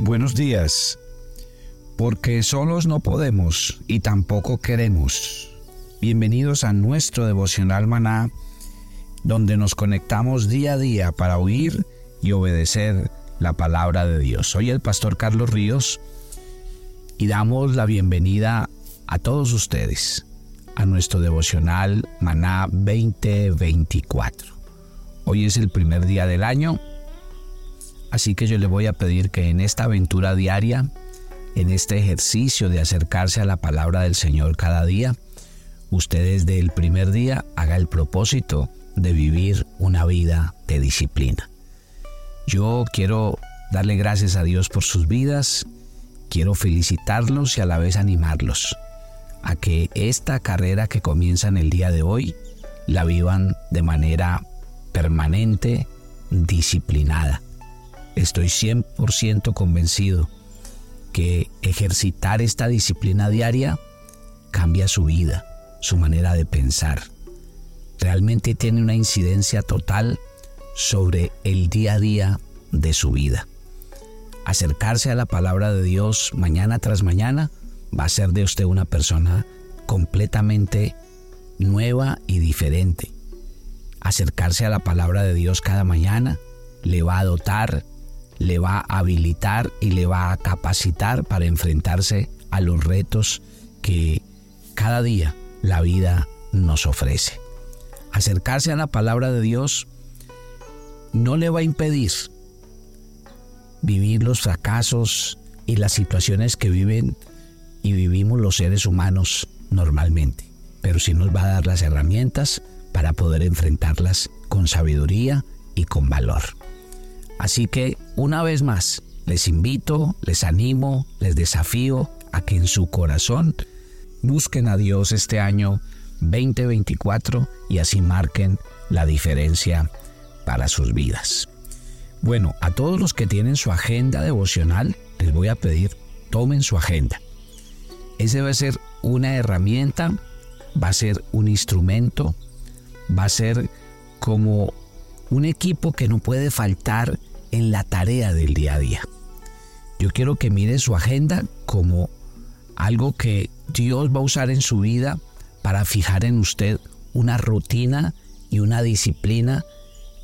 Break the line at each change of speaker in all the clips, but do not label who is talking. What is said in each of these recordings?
Buenos días. Porque solos no podemos y tampoco queremos. Bienvenidos a nuestro devocional maná, donde nos conectamos día a día para oír y obedecer la palabra de Dios. Soy el pastor Carlos Ríos y damos la bienvenida a todos ustedes a nuestro devocional Maná 2024. Hoy es el primer día del año, así que yo le voy a pedir que en esta aventura diaria, en este ejercicio de acercarse a la palabra del Señor cada día, usted desde el primer día haga el propósito de vivir una vida de disciplina. Yo quiero darle gracias a Dios por sus vidas, quiero felicitarlos y a la vez animarlos a que esta carrera que comienza en el día de hoy la vivan de manera permanente, disciplinada. Estoy 100% convencido que ejercitar esta disciplina diaria cambia su vida, su manera de pensar. Realmente tiene una incidencia total sobre el día a día de su vida. Acercarse a la palabra de Dios mañana tras mañana va a ser de usted una persona completamente nueva y diferente. Acercarse a la palabra de Dios cada mañana le va a dotar, le va a habilitar y le va a capacitar para enfrentarse a los retos que cada día la vida nos ofrece. Acercarse a la palabra de Dios no le va a impedir vivir los fracasos y las situaciones que viven y vivimos los seres humanos normalmente, pero sí nos va a dar las herramientas para poder enfrentarlas con sabiduría y con valor. Así que una vez más, les invito, les animo, les desafío a que en su corazón busquen a Dios este año 2024 y así marquen la diferencia para sus vidas. Bueno, a todos los que tienen su agenda devocional, les voy a pedir, tomen su agenda ese va a ser una herramienta, va a ser un instrumento, va a ser como un equipo que no puede faltar en la tarea del día a día. Yo quiero que mire su agenda como algo que Dios va a usar en su vida para fijar en usted una rutina y una disciplina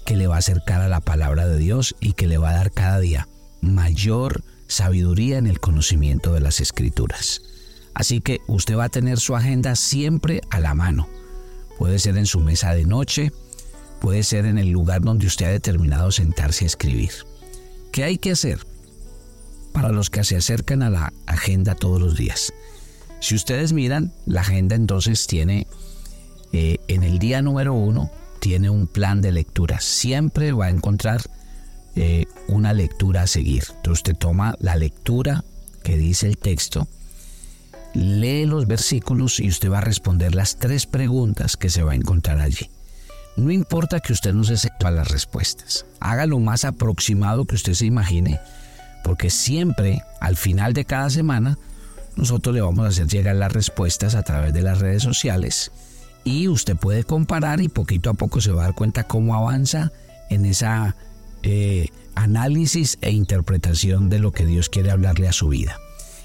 que le va a acercar a la palabra de Dios y que le va a dar cada día mayor sabiduría en el conocimiento de las escrituras. Así que usted va a tener su agenda siempre a la mano. Puede ser en su mesa de noche, puede ser en el lugar donde usted ha determinado sentarse a escribir. ¿Qué hay que hacer para los que se acercan a la agenda todos los días? Si ustedes miran, la agenda entonces tiene, eh, en el día número uno, tiene un plan de lectura. Siempre va a encontrar eh, una lectura a seguir. Entonces usted toma la lectura que dice el texto, lee los versículos y usted va a responder las tres preguntas que se va a encontrar allí. No importa que usted no se sepa las respuestas, haga lo más aproximado que usted se imagine, porque siempre al final de cada semana nosotros le vamos a hacer llegar las respuestas a través de las redes sociales y usted puede comparar y poquito a poco se va a dar cuenta cómo avanza en esa eh, análisis e interpretación de lo que Dios quiere hablarle a su vida.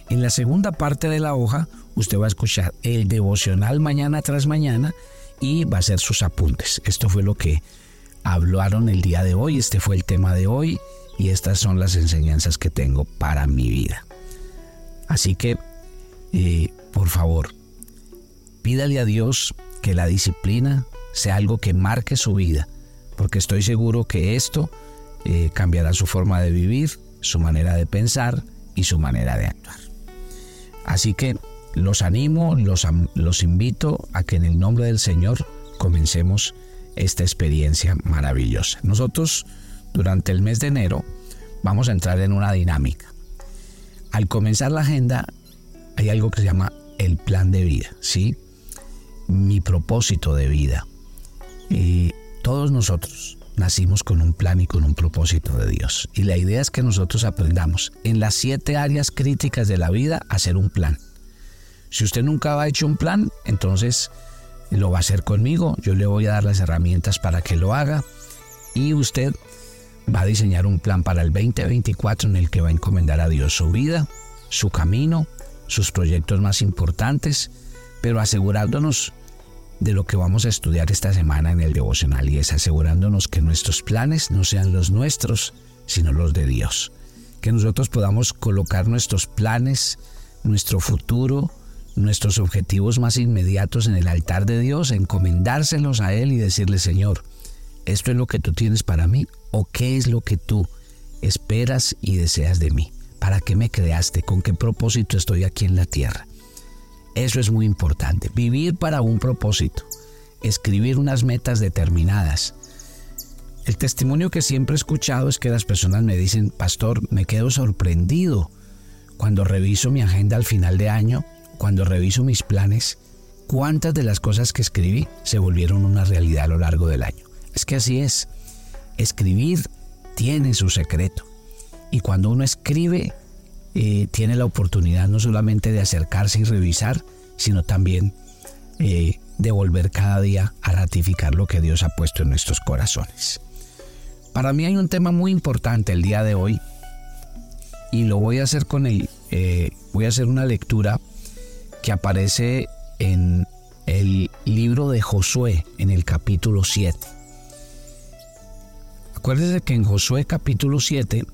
En la segunda parte de la hoja, usted va a escuchar el devocional mañana tras mañana y va a hacer sus apuntes. Esto fue lo que hablaron el día de hoy, este fue el tema de hoy y estas son las enseñanzas que tengo para mi vida. Así que, eh, por favor, pídale a Dios que la disciplina sea algo que marque su vida, porque estoy seguro que esto eh, cambiará su forma de vivir, su manera de pensar y su manera de actuar. Así que los animo, los, los invito a que en el nombre del Señor comencemos esta experiencia maravillosa. Nosotros durante el mes de enero vamos a entrar en una dinámica. Al comenzar la agenda hay algo que se llama el plan de vida, ¿sí? Mi propósito de vida. Y todos nosotros nacimos con un plan y con un propósito de Dios. Y la idea es que nosotros aprendamos en las siete áreas críticas de la vida a hacer un plan. Si usted nunca ha hecho un plan, entonces lo va a hacer conmigo. Yo le voy a dar las herramientas para que lo haga y usted va a diseñar un plan para el 2024 en el que va a encomendar a Dios su vida, su camino, sus proyectos más importantes, pero asegurándonos de lo que vamos a estudiar esta semana en el devocional y es asegurándonos que nuestros planes no sean los nuestros, sino los de Dios. Que nosotros podamos colocar nuestros planes, nuestro futuro, nuestros objetivos más inmediatos en el altar de Dios, encomendárselos a Él y decirle, Señor, ¿esto es lo que tú tienes para mí? ¿O qué es lo que tú esperas y deseas de mí? ¿Para qué me creaste? ¿Con qué propósito estoy aquí en la tierra? Eso es muy importante. Vivir para un propósito. Escribir unas metas determinadas. El testimonio que siempre he escuchado es que las personas me dicen, pastor, me quedo sorprendido cuando reviso mi agenda al final de año, cuando reviso mis planes, cuántas de las cosas que escribí se volvieron una realidad a lo largo del año. Es que así es. Escribir tiene su secreto. Y cuando uno escribe, eh, tiene la oportunidad no solamente de acercarse y revisar, sino también eh, de volver cada día a ratificar lo que Dios ha puesto en nuestros corazones. Para mí hay un tema muy importante el día de hoy y lo voy a hacer con él. Eh, voy a hacer una lectura que aparece en el libro de Josué en el capítulo 7. Acuérdese que en Josué capítulo 7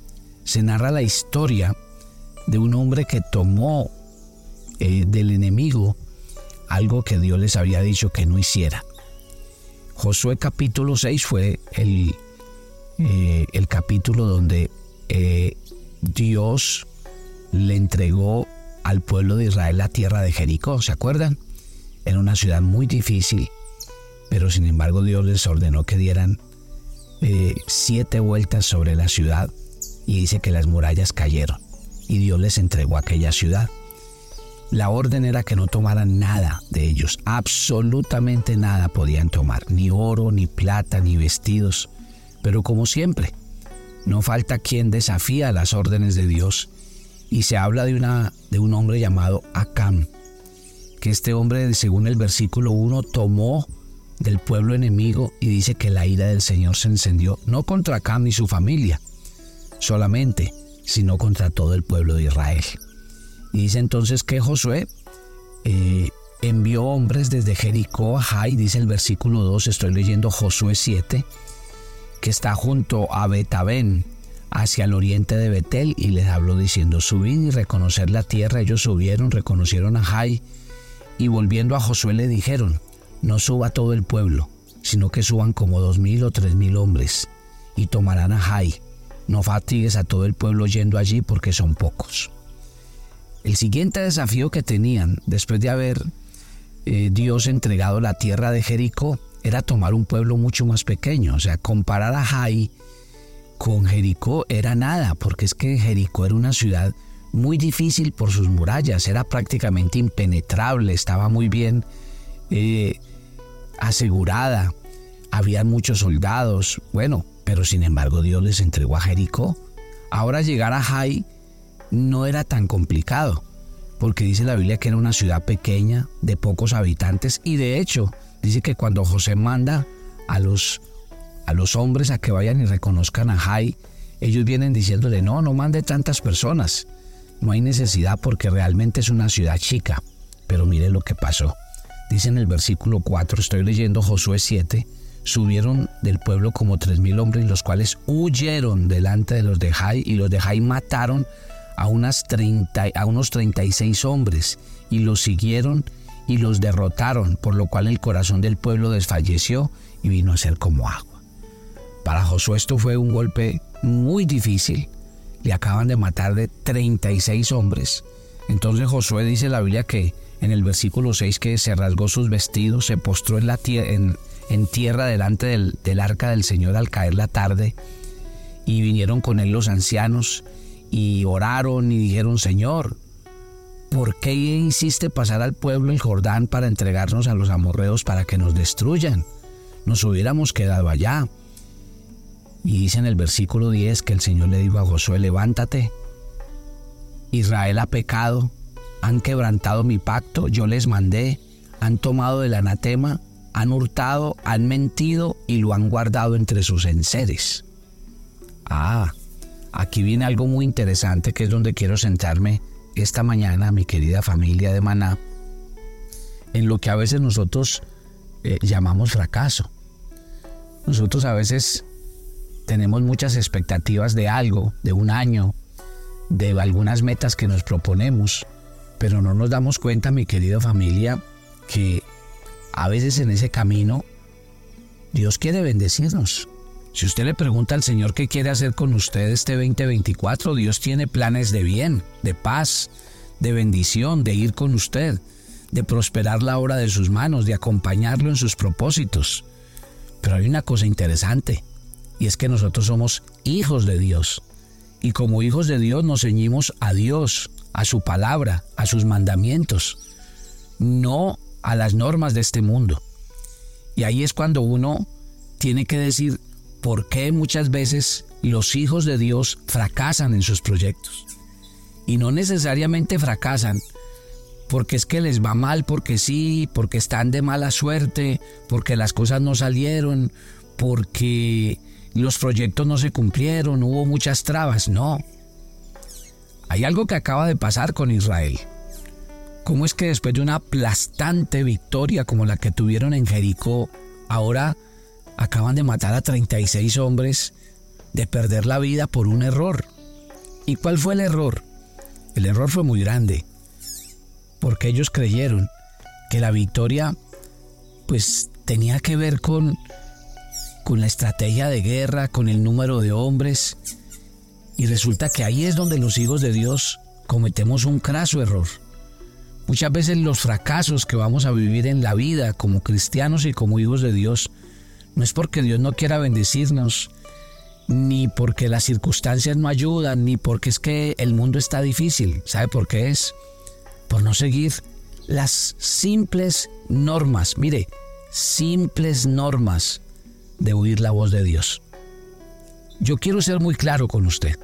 se narra la historia de un hombre que tomó eh, del enemigo algo que Dios les había dicho que no hiciera. Josué capítulo 6 fue el, eh, el capítulo donde eh, Dios le entregó al pueblo de Israel la tierra de Jericó, ¿se acuerdan? Era una ciudad muy difícil, pero sin embargo Dios les ordenó que dieran siete vueltas sobre la ciudad y dice que las murallas cayeron y Dios les entregó aquella ciudad. La orden era que no tomaran nada de ellos, absolutamente nada podían tomar, ni oro, ni plata, ni vestidos. Pero como siempre, no falta quien desafía las órdenes de Dios y se habla de, una, de un hombre llamado Acam, que este hombre, según el versículo 1, tomó del pueblo enemigo y dice que la ira del Señor se encendió no contra Acam ni su familia solamente, sino contra todo el pueblo de Israel. Y dice entonces que Josué eh, envió hombres desde Jericó a Jai, dice el versículo 2, estoy leyendo Josué 7, que está junto a Betabén, hacia el oriente de Betel, y les habló diciendo, subid y reconocer la tierra. Ellos subieron, reconocieron a Jai, y volviendo a Josué le dijeron, no suba todo el pueblo, sino que suban como dos mil o tres mil hombres, y tomarán a Jai no fatigues a todo el pueblo yendo allí porque son pocos. El siguiente desafío que tenían después de haber eh, Dios entregado la tierra de Jericó era tomar un pueblo mucho más pequeño. O sea, comparar a Jai con Jericó era nada, porque es que Jericó era una ciudad muy difícil por sus murallas, era prácticamente impenetrable, estaba muy bien eh, asegurada, había muchos soldados. Bueno, pero sin embargo Dios les entregó a Jericó. Ahora llegar a Jai no era tan complicado, porque dice la Biblia que era una ciudad pequeña, de pocos habitantes, y de hecho dice que cuando José manda a los, a los hombres a que vayan y reconozcan a Jai, ellos vienen diciéndole, no, no mande tantas personas, no hay necesidad porque realmente es una ciudad chica. Pero mire lo que pasó. Dice en el versículo 4, estoy leyendo Josué 7, subieron del pueblo como tres mil hombres, los cuales huyeron delante de los de Jai, y los de Jai mataron a, unas 30, a unos 36 hombres, y los siguieron y los derrotaron, por lo cual el corazón del pueblo desfalleció y vino a ser como agua. Para Josué esto fue un golpe muy difícil. Le acaban de matar de 36 hombres. Entonces Josué dice en la Biblia que en el versículo 6 que se rasgó sus vestidos, se postró en la tierra, delante del, arca del Señor al caer la tarde, y vinieron con él los ancianos, y oraron y dijeron, Señor, ¿por qué hiciste pasar al pueblo el Jordán para entregarnos a los amorreos para que nos destruyan? Nos hubiéramos quedado allá. Y dice en el versículo 10 que el Señor le dijo a Josué, levántate, Israel ha pecado, han quebrantado mi pacto, yo les mandé, han tomado el anatema han hurtado, han mentido y lo han guardado entre sus enseres. Ah, aquí viene algo muy interesante que es donde quiero sentarme esta mañana, mi querida familia de Maná, en lo que a veces nosotros eh, llamamos fracaso. Nosotros a veces tenemos muchas expectativas de algo, de un año, de algunas metas que nos proponemos, pero no nos damos cuenta, mi querida familia, que a veces en ese camino Dios quiere bendecirnos. Si usted le pregunta al Señor qué quiere hacer con usted este 2024, Dios tiene planes de bien, de paz, de bendición, de ir con usted, de prosperar la obra de sus manos, de acompañarlo en sus propósitos. Pero hay una cosa interesante, y es que nosotros somos hijos de Dios. Y como hijos de Dios nos ceñimos a Dios, a su palabra, a sus mandamientos, no a las normas de este mundo. Y ahí es cuando uno tiene que decir por qué muchas veces los hijos de Dios fracasan en sus proyectos. Y no necesariamente fracasan porque es que les va mal, porque sí, porque están de mala suerte, porque las cosas no salieron, porque los proyectos no se cumplieron, hubo muchas trabas, no. Hay algo que acaba de pasar con Israel. ¿Cómo es que después de una aplastante victoria como la que tuvieron en Jericó, ahora acaban de matar a 36 hombres, de perder la vida por un error? ¿Y cuál fue el error? El error fue muy grande, porque ellos creyeron que la victoria pues tenía que ver con con la estrategia de guerra, con el número de hombres. Y resulta que ahí es donde los hijos de Dios cometemos un craso error. Muchas veces los fracasos que vamos a vivir en la vida como cristianos y como hijos de Dios no es porque Dios no quiera bendecirnos, ni porque las circunstancias no ayudan, ni porque es que el mundo está difícil. ¿Sabe por qué es? Por no seguir las simples normas. Mire, simples normas de oír la voz de Dios. Yo quiero ser muy claro con usted.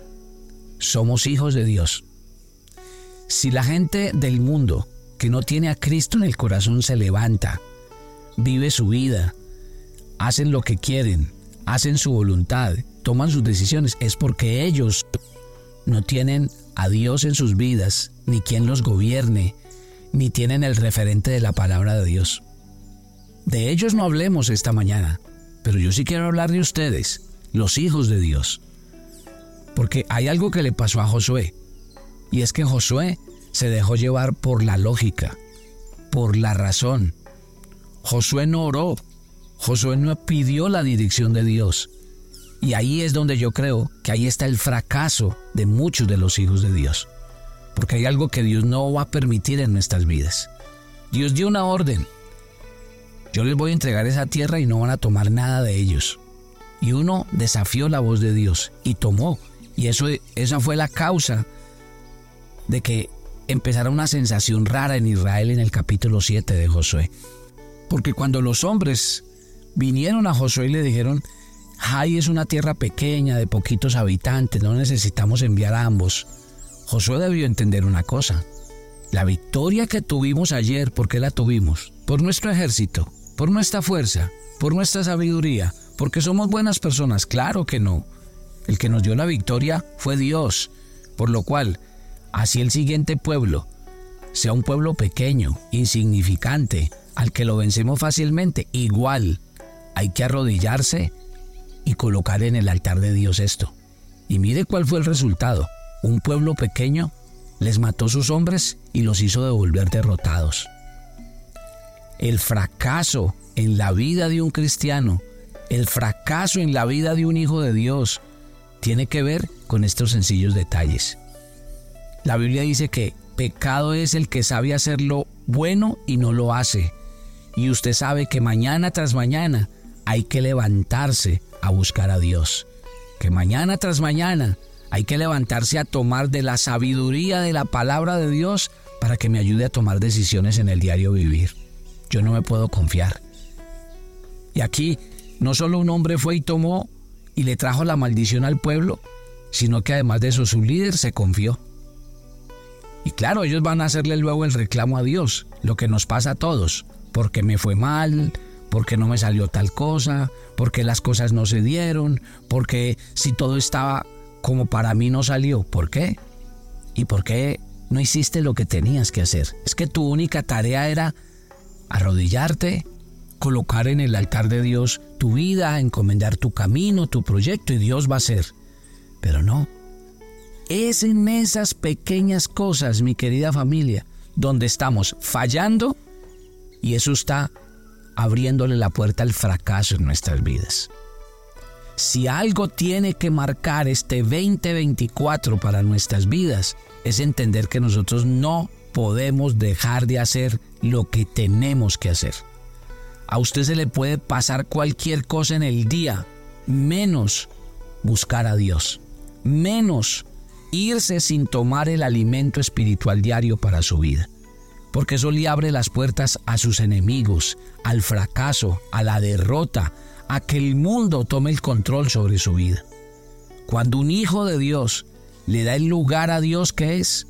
Somos hijos de Dios. Si la gente del mundo que no tiene a Cristo en el corazón se levanta, vive su vida, hacen lo que quieren, hacen su voluntad, toman sus decisiones, es porque ellos no tienen a Dios en sus vidas, ni quien los gobierne, ni tienen el referente de la palabra de Dios. De ellos no hablemos esta mañana. Pero yo sí quiero hablar de ustedes, los hijos de Dios. Porque hay algo que le pasó a Josué. Y es que Josué se dejó llevar por la lógica, por la razón. Josué no oró. Josué no pidió la dirección de Dios. Y ahí es donde yo creo que ahí está el fracaso de muchos de los hijos de Dios. Porque hay algo que Dios no va a permitir en nuestras vidas. Dios dio una orden, yo les voy a entregar esa tierra y no van a tomar nada de ellos. Y uno desafió la voz de Dios y tomó. Y eso, esa fue la causa de que empezara una sensación rara en Israel en el capítulo 7 de Josué. Porque cuando los hombres vinieron a Josué y le dijeron, Jai es una tierra pequeña de poquitos habitantes, no necesitamos enviar a ambos. Josué debió entender una cosa. La victoria que tuvimos ayer, ¿por qué la tuvimos? Por nuestro ejército, por nuestra fuerza, por nuestra sabiduría, porque somos buenas personas. Claro que no. El que nos dio la victoria fue Dios, por lo cual, así el siguiente pueblo, sea un pueblo pequeño, insignificante, al que lo vencemos fácilmente, igual hay que arrodillarse y colocar en el altar de Dios esto. Y mire cuál fue el resultado. Un pueblo pequeño les mató sus hombres y los hizo devolver derrotados. El fracaso en la vida de un cristiano, el fracaso en la vida de un hijo de Dios, tiene que ver con estos sencillos detalles. La Biblia dice que pecado es el que sabe hacer lo bueno y no lo hace. Y usted sabe que mañana tras mañana hay que levantarse a buscar a Dios. Que mañana tras mañana hay que levantarse a tomar de la sabiduría de la palabra de Dios para que me ayude a tomar decisiones en el diario vivir yo no me puedo confiar. Y aquí no solo un hombre fue y tomó y le trajo la maldición al pueblo, sino que además de eso su líder se confió. Y claro, ellos van a hacerle luego el reclamo a Dios, lo que nos pasa a todos, porque me fue mal, porque no me salió tal cosa, porque las cosas no se dieron, porque si todo estaba como para mí no salió, ¿por qué? ¿Y por qué no hiciste lo que tenías que hacer? Es que tu única tarea era arrodillarte, colocar en el altar de Dios tu vida, encomendar tu camino, tu proyecto y Dios va a hacer. Pero no. Es en esas pequeñas cosas, mi querida familia, donde estamos fallando y eso está abriéndole la puerta al fracaso en nuestras vidas. Si algo tiene que marcar este 2024 para nuestras vidas, es entender que nosotros no podemos dejar de hacer lo que tenemos que hacer. A usted se le puede pasar cualquier cosa en el día, menos buscar a Dios, menos irse sin tomar el alimento espiritual diario para su vida porque eso le abre las puertas a sus enemigos, al fracaso, a la derrota, a que el mundo tome el control sobre su vida. Cuando un hijo de Dios le da el lugar a Dios que es,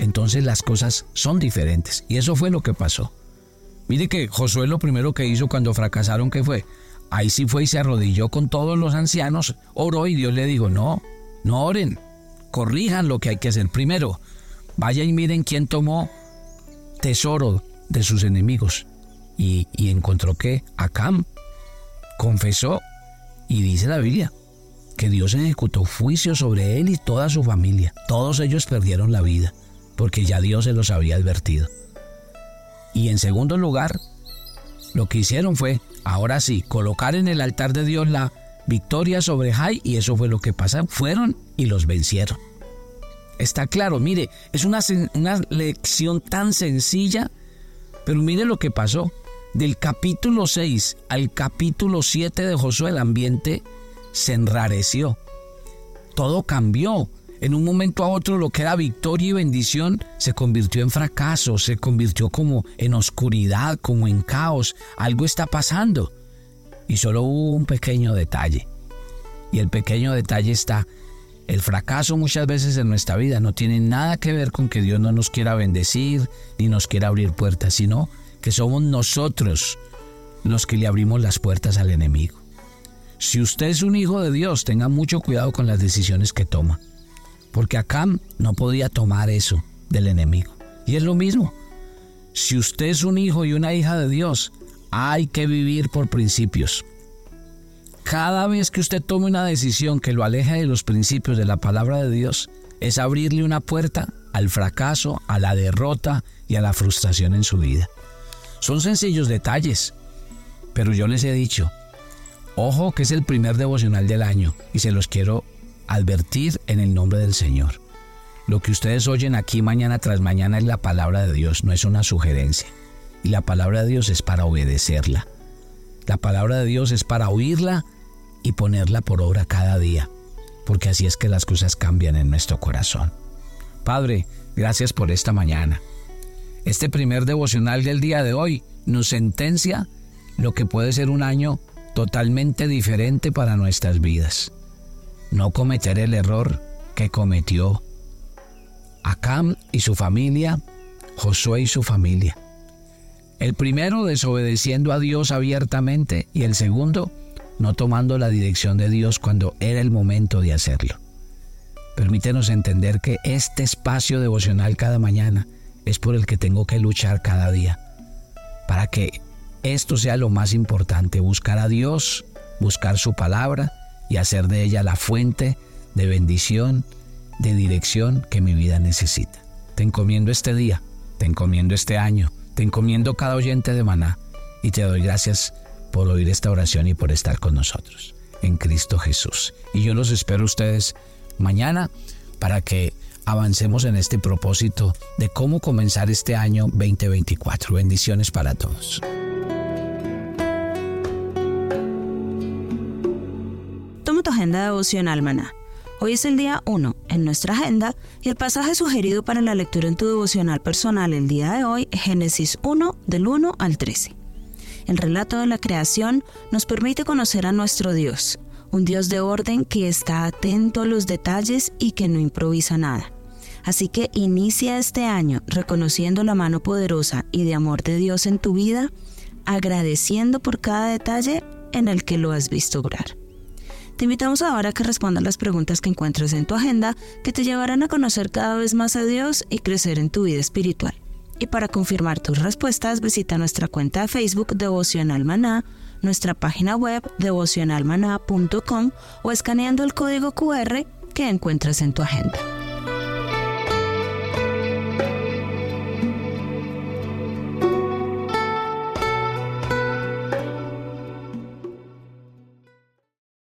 entonces las cosas son diferentes. Y eso fue lo que pasó. Mire que Josué lo primero que hizo cuando fracasaron, ¿qué fue? Ahí sí fue y se arrodilló con todos los ancianos, oró y Dios le dijo, no, no oren, corrijan lo que hay que hacer primero. Vaya y miren quién tomó tesoro de sus enemigos. Y, encontró que Acam confesó y dice la Biblia que Dios ejecutó juicio sobre él y toda su familia. Todos ellos perdieron la vida porque ya Dios se los había advertido. Y en segundo lugar, lo que hicieron fue, ahora sí, colocar en el altar de Dios la victoria sobre Jai y eso fue lo que pasaron. Fueron y los vencieron. Está claro, mire, es una, una lección tan sencilla, pero mire lo que pasó. Del capítulo 6 al capítulo 7 de Josué el ambiente se enrareció. Todo cambió. En un momento a otro lo que era victoria y bendición se convirtió en fracaso, se convirtió como en oscuridad, como en caos. Algo está pasando. Y solo hubo un pequeño detalle. Y el pequeño detalle está el fracaso muchas veces en nuestra vida no tiene nada que ver con que Dios no nos quiera bendecir ni nos quiera abrir puertas, sino que somos nosotros los que le abrimos las puertas al enemigo. Si usted es un hijo de Dios, tenga mucho cuidado con las decisiones que toma, porque Acam no podía tomar eso del enemigo. Y es lo mismo. Si usted es un hijo y una hija de Dios, hay que vivir por principios. Cada vez que usted tome una decisión que lo aleja de los principios de la palabra de Dios, es abrirle una puerta al fracaso, a la derrota y a la frustración en su vida. Son sencillos detalles, pero yo les he dicho, ojo que es el primer devocional del año y se los quiero advertir en el nombre del Señor. Lo que ustedes oyen aquí mañana tras mañana es la palabra de Dios, no es una sugerencia. Y la palabra de Dios es para obedecerla. La palabra de Dios es para oírla y ponerla por obra cada día, porque así es que las cosas cambian en nuestro corazón. Padre, gracias por esta mañana. Este primer devocional del día de hoy nos sentencia lo que puede ser un año totalmente diferente para nuestras vidas. No cometer el error que cometió Acam y su familia, Josué y su familia. El primero desobedeciendo a Dios abiertamente y el segundo no tomando la dirección de Dios cuando era el momento de hacerlo. Permítenos entender que este espacio devocional cada mañana es por el que tengo que luchar cada día, para que esto sea lo más importante, buscar a Dios, buscar su palabra y hacer de ella la fuente de bendición, de dirección que mi vida necesita. Te encomiendo este día, te encomiendo este año, te encomiendo cada oyente de maná y te doy gracias por oír esta oración y por estar con nosotros en Cristo Jesús. Y yo los espero ustedes mañana para que avancemos en este propósito de cómo comenzar este año 2024. Bendiciones para todos.
Agenda devocional, maná. Hoy es el día 1 en nuestra agenda y el pasaje sugerido para la lectura en tu devocional personal el día de hoy es Génesis 1 del 1 al 13. El relato de la creación nos permite conocer a nuestro Dios, un Dios de orden que está atento a los detalles y que no improvisa nada. Así que inicia este año reconociendo la mano poderosa y de amor de Dios en tu vida, agradeciendo por cada detalle en el que lo has visto obrar. Te invitamos ahora a que respondas las preguntas que encuentres en tu agenda que te llevarán a conocer cada vez más a Dios y crecer en tu vida espiritual. Y para confirmar tus respuestas, visita nuestra cuenta de Facebook Devocional Maná, nuestra página web devocionalmaná.com o escaneando el código QR que encuentras en tu agenda.